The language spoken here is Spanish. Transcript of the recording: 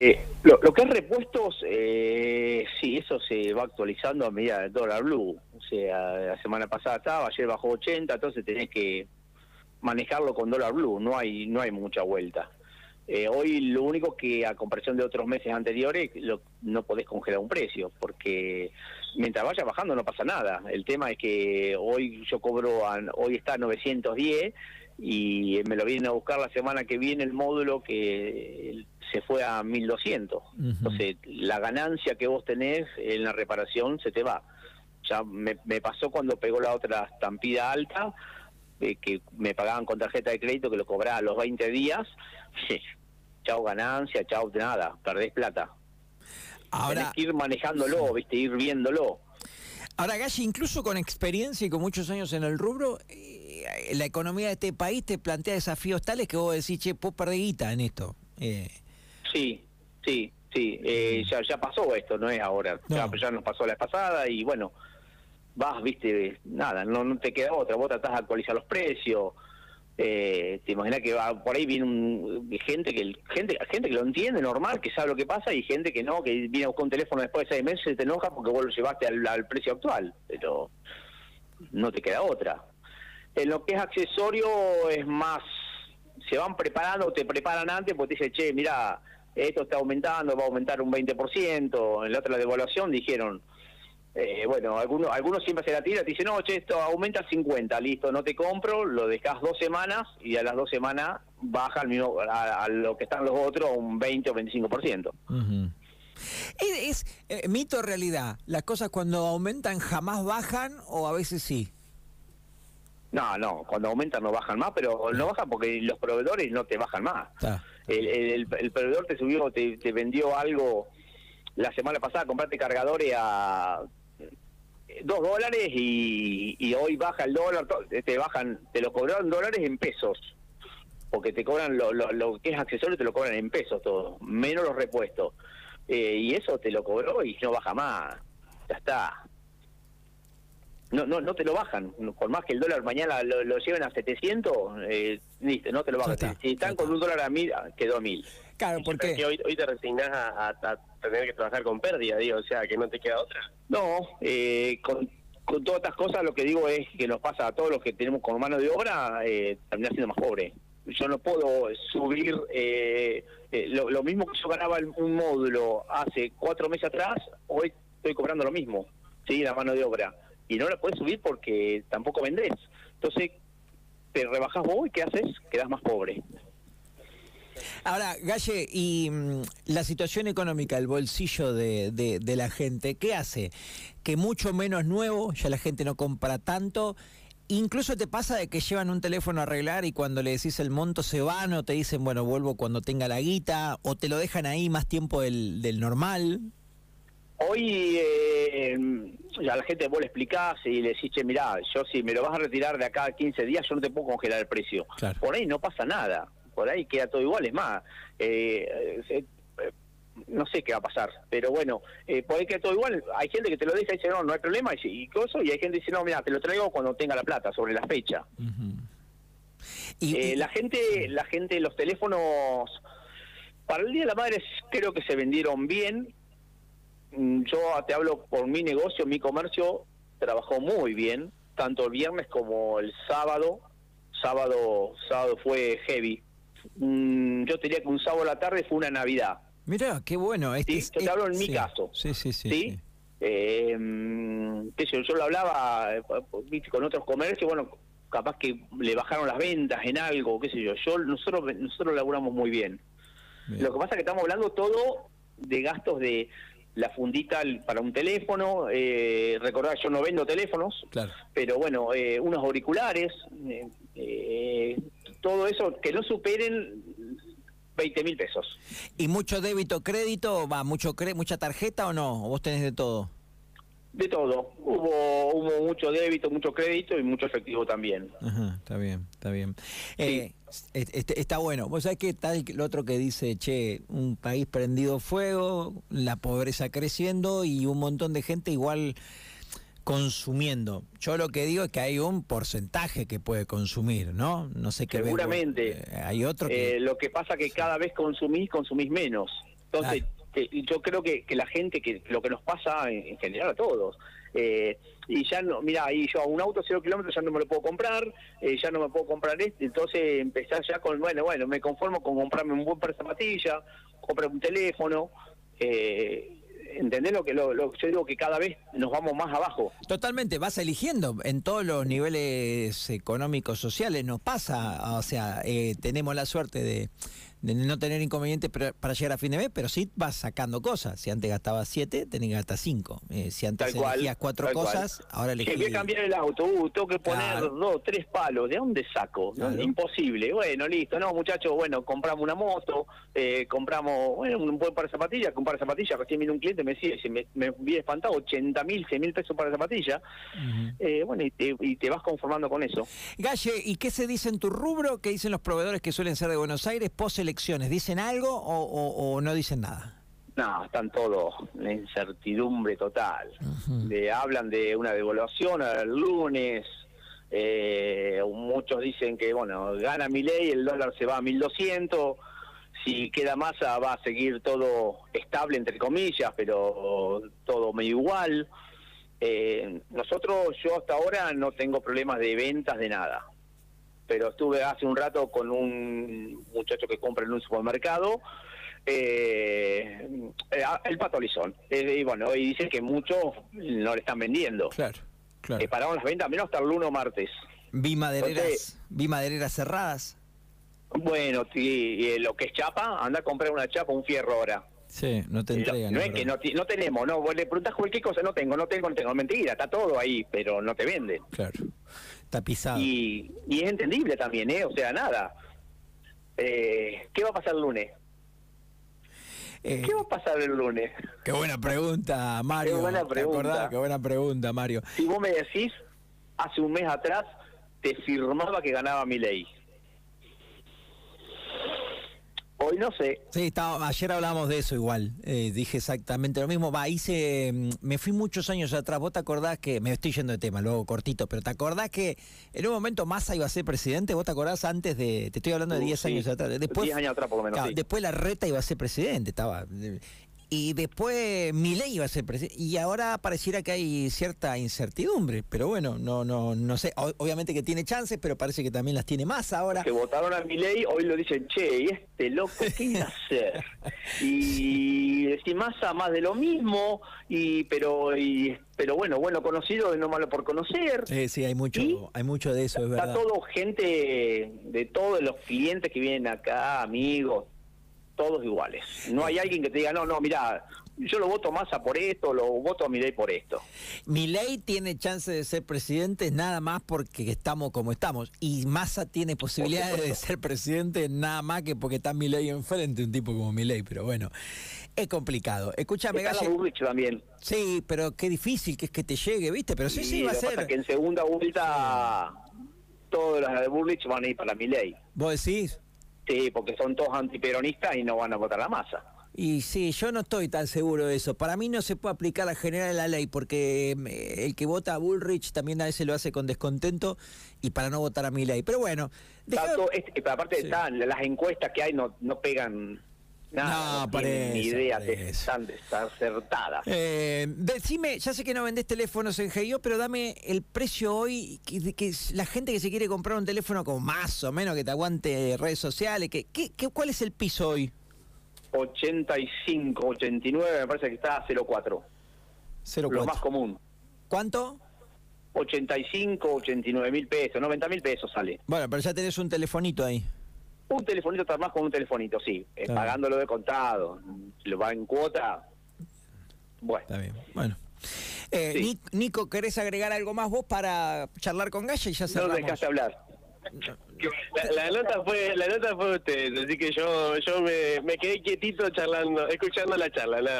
Eh, lo, que es repuestos, eh, sí, eso se va actualizando a medida del dólar blue. O sea, la semana pasada estaba, ayer bajó 80, entonces tenés que manejarlo con dólar blue, no hay, no hay mucha vuelta. Eh, hoy lo único que a comparación de otros meses anteriores lo, no podés congelar un precio, porque mientras vaya bajando no pasa nada. El tema es que hoy yo cobro, hoy está a 910 y me lo vienen a buscar la semana que viene el módulo que se fue a 1200. Entonces, la ganancia que vos tenés en la reparación se te va. Ya me, pasó cuando pegó la otra estampida alta, eh, que me pagaban con tarjeta de crédito, que lo cobraba a los 20 días. chao ganancia, chao nada, perdés plata. Ahora, Tenés que ir manejándolo, viste, ir viéndolo. Ahora, Galli, incluso con experiencia y con muchos años en el rubro, eh, la economía de este país te plantea desafíos tales que vos decís, che, vos perdés guita en esto. Eh, Sí, sí, sí. Eh, ya, ya pasó esto, no es ahora. Ya, ya, nos pasó la pasada y bueno, vas, viste, nada, no, no te queda otra. Vos tratás de actualizar los precios. Eh, te imaginas que va, por ahí viene un, gente que gente gente que lo entiende normal que sabe lo que pasa y gente que no que viene a buscar un teléfono después de seis meses y te enoja porque vos lo llevaste al, precio actual pero no te queda otra. En lo que es accesorio es más se van preparando te preparan antes porque te dicen che mira esto está aumentando, va a aumentar un 20%, en la otra devaluación dijeron, eh, bueno, algunos, algunos siempre se la tira, te dicen, no, che, esto aumenta 50, listo, no te compro, lo dejas dos semanas y a las dos semanas baja al mismo, a, lo que están los otros un 20 o 25%. ¿Es, eh, mito o realidad? ¿Las cosas cuando aumentan jamás bajan o a veces sí? No, no, cuando aumentan no bajan más, pero no bajan porque los proveedores no te bajan más el, el, proveedor te subió, te, te, vendió algo la semana pasada, compraste cargadores a dos dólares y, y, hoy baja el dólar, te bajan, te lo cobraron dólares en pesos, porque te cobran lo, lo, lo que es accesorio, te lo cobran en pesos todo, menos los repuestos. Eh, y eso te lo cobró y no baja más, ya está no, no, no te lo bajan. Por más que el dólar mañana lo, lleven a 700, eh, listo, no te lo bajan. si están con un dólar a mil, quedó a mil. Claro, porque hoy, hoy te resignás a, tener que trabajar con pérdida, digo, o sea, que no te queda otra. No, eh, con, todas estas cosas lo que digo es que nos pasa a todos los que tenemos con mano de obra, eh, terminar siendo más pobre. Yo no puedo subir eh, eh lo, mismo que yo ganaba un módulo hace cuatro meses atrás, hoy estoy cobrando lo mismo, sí, la mano de obra y no la puedes subir porque tampoco vendés. Entonces, te rebajas vos y ¿qué haces? Quedas más pobre. Ahora, Galle, y mm, la situación económica, el bolsillo de, de, la gente, ¿qué hace? Que mucho menos nuevo, ya la gente no compra tanto. Incluso te pasa de que llevan un teléfono a arreglar y cuando le decís el monto se van o te dicen, bueno, vuelvo cuando tenga la guita, o te lo dejan ahí más tiempo del, del normal. Hoy eh, a la gente vos le explicás y le decís, che, mirá, yo si me lo vas a retirar de acá a 15 días, yo no te puedo congelar el precio. Por ahí no pasa nada, por ahí queda todo igual, es más, eh, eh, no sé qué va a pasar, pero bueno, por ahí queda todo igual. Hay gente que te lo dice y dice, no, no hay problema, y, y, y hay gente que dice, no, mira, te lo traigo cuando tenga la plata, sobre la fecha. ¿Y, la gente, la gente, los teléfonos, para el Día de la Madre creo que se vendieron bien, Mm, yo te hablo por mi negocio, mi comercio trabajó muy bien, tanto el viernes como el sábado. Sábado, sábado fue heavy. Mm, yo diría que un sábado a la tarde fue una Navidad. Mira, qué bueno. Este yo te hablo en mi caso. Sí, sí, sí. Eh, yo, lo hablaba eh, con otros comercios, bueno, capaz que le bajaron las ventas en algo, qué sé yo. yo nosotros nosotros laburamos muy bien. Lo que pasa es que estamos hablando todo de gastos de la fundita para un teléfono, eh, recordar yo no vendo teléfonos, pero bueno, eh, unos auriculares, eh, eh, todo eso que no superen 20 mil pesos. ¿Y mucho débito, crédito, va, mucho cre mucha tarjeta o no? ¿O vos tenés de todo? De todo. Hubo, hubo mucho débito, mucho crédito y mucho efectivo también. Ajá, está bien, está bien. Eh, está bueno. Vos sabés que está el, otro que dice, che, un país prendido fuego, la pobreza creciendo y un montón de gente igual consumiendo. Yo lo que digo es que hay un porcentaje que puede consumir, ¿no? No sé qué. Seguramente. Eh, hay otro que... Eh, lo que pasa que cada vez consumís, consumís menos. Entonces, yo creo que, que la gente, que lo que nos pasa en, general a todos, eh, y ya no, mira, ahí yo a un auto cero kilómetros ya no me lo puedo comprar, eh, ya no me puedo comprar este, entonces empezar ya con, bueno, bueno, me conformo con comprarme un buen par de zapatillas, comprar un teléfono, eh, ¿Entendés lo que lo, lo, yo digo que cada vez nos vamos más abajo? Totalmente, vas eligiendo en todos los niveles económicos, sociales, nos pasa, o sea, eh, tenemos la suerte de, de no tener inconvenientes para llegar a fin de mes, pero sí vas sacando cosas. Si antes gastabas siete, tenés que gastar cinco. Eh, si antes elegías cuatro cosas, ahora elegís... voy a cambiar el auto, uh, tengo que poner dos, tres palos. ¿De dónde saco? Imposible. Bueno, listo. No, muchachos, bueno, compramos una moto, eh, compramos bueno, un buen par de zapatillas, un par de zapatillas. Recién vino un cliente, me decía, me, me vi espantado, 80 mil, 100 mil pesos para zapatillas. eh, bueno, y te, y te vas conformando con eso. Galle, ¿y qué se dice en tu rubro? ¿Qué dicen los proveedores que suelen ser de Buenos Aires? Pose elecciones, ¿dicen algo o, no dicen nada? No, están todos en incertidumbre total. hablan de una devaluación el lunes. Eh, muchos dicen que, bueno, gana mi ley, el dólar se va a 1200. Si queda masa, va a seguir todo estable, entre comillas, pero todo medio igual. Eh, nosotros, yo hasta ahora no tengo problemas de ventas de nada pero estuve hace un rato con un muchacho que compra en un supermercado, eh, eh el patolizón. Eh, y bueno, y dice que muchos no le están vendiendo. Claro, claro. Eh, paramos las ventas menos hasta el lunes o martes. Vi madereras, vi madereras cerradas. Bueno, y, lo que es chapa, anda a comprar una chapa, un fierro ahora. Sí, no te entregan. No, es que no, no, tenemos, no, vos le preguntas cualquier cosa, no tengo, no tengo, no tengo, mentira, está todo ahí, pero no te venden. Claro tapizado. Y, y es entendible también, ¿eh? O sea, nada. Eh, ¿Qué va a pasar el lunes? Eh, ¿Qué va a pasar el lunes? Qué buena pregunta, Mario. Qué buena pregunta. Qué buena pregunta, Mario. Si vos me decís, hace un mes atrás, te firmaba que ganaba mi ley. Hoy no sé. Sí, estaba, ayer hablábamos de eso igual. Eh, dije exactamente lo mismo. Va, hice. Mm, me fui muchos años atrás. ¿Vos te acordás que.? Me estoy yendo de tema, luego cortito, pero ¿te acordás que en un momento Massa iba a ser presidente? ¿Vos te acordás antes de. Te estoy hablando de 10 años atrás. Después, 10 años atrás, por lo menos. Después la reta iba a ser presidente. Estaba y después Milei iba a ser presidente y ahora pareciera que hay cierta incertidumbre, pero bueno, no no no sé, obviamente que tiene chances, pero parece que también las tiene más ahora. Que votaron a Milei, hoy lo dicen, "Che, ¿y este loco qué iba a hacer?" y si Massa más de lo mismo y pero y pero bueno, bueno conocido y no malo por conocer. Sí, sí, hay mucho hay mucho de eso, es verdad. Está todo gente de todos los clientes que vienen acá, amigos, todos iguales. No hay alguien que te diga, no, no, mira, yo lo voto Massa por esto, lo voto a Milei por esto. Milei tiene chance de ser presidente nada más porque estamos como estamos. Y Massa tiene posibilidades de ser presidente nada más que porque está Milei enfrente, un tipo como Milei. Pero bueno, es complicado. Escúchame, Está también. Sí, pero qué difícil que es que te llegue, ¿viste? Pero sí, sí, va a ser. Pasa que en segunda vuelta todos los de Burrich van a ir para Milei. ¿Vos decís? Sí, porque son todos antiperonistas y no van a votar la masa. Y sí, yo no estoy tan seguro de eso. Para mí no se puede aplicar la general de la ley porque eh, el que vota a Bullrich también a veces lo hace con descontento y para no votar a mi ley. Pero bueno, pero aparte están las encuestas que hay no, no pegan Nada, no, ni idea están desacertadas. Eh, decime, ya sé que no vendés teléfonos en Geio, pero dame el precio hoy, que, que, la gente que se quiere comprar un teléfono como más o menos que te aguante redes sociales, que, que, ¿cuál es el piso hoy? 85, 89, me parece que está a 04. 04. Lo más común. ¿Cuánto? 85, 89 mil pesos, 90 mil pesos sale. Bueno, pero ya tenés un telefonito ahí. Un telefonito está más con un telefonito, sí, eh, pagándolo de contado. Lo va en cuota, bueno. Está bien, bueno. Eh, Nico, ¿querés agregar algo más vos para charlar con Gaya y ya cerramos? No dejaste hablar. La, nota fue la nota fue usted, así que yo yo me, me quedé quietito charlando, escuchando la charla, nada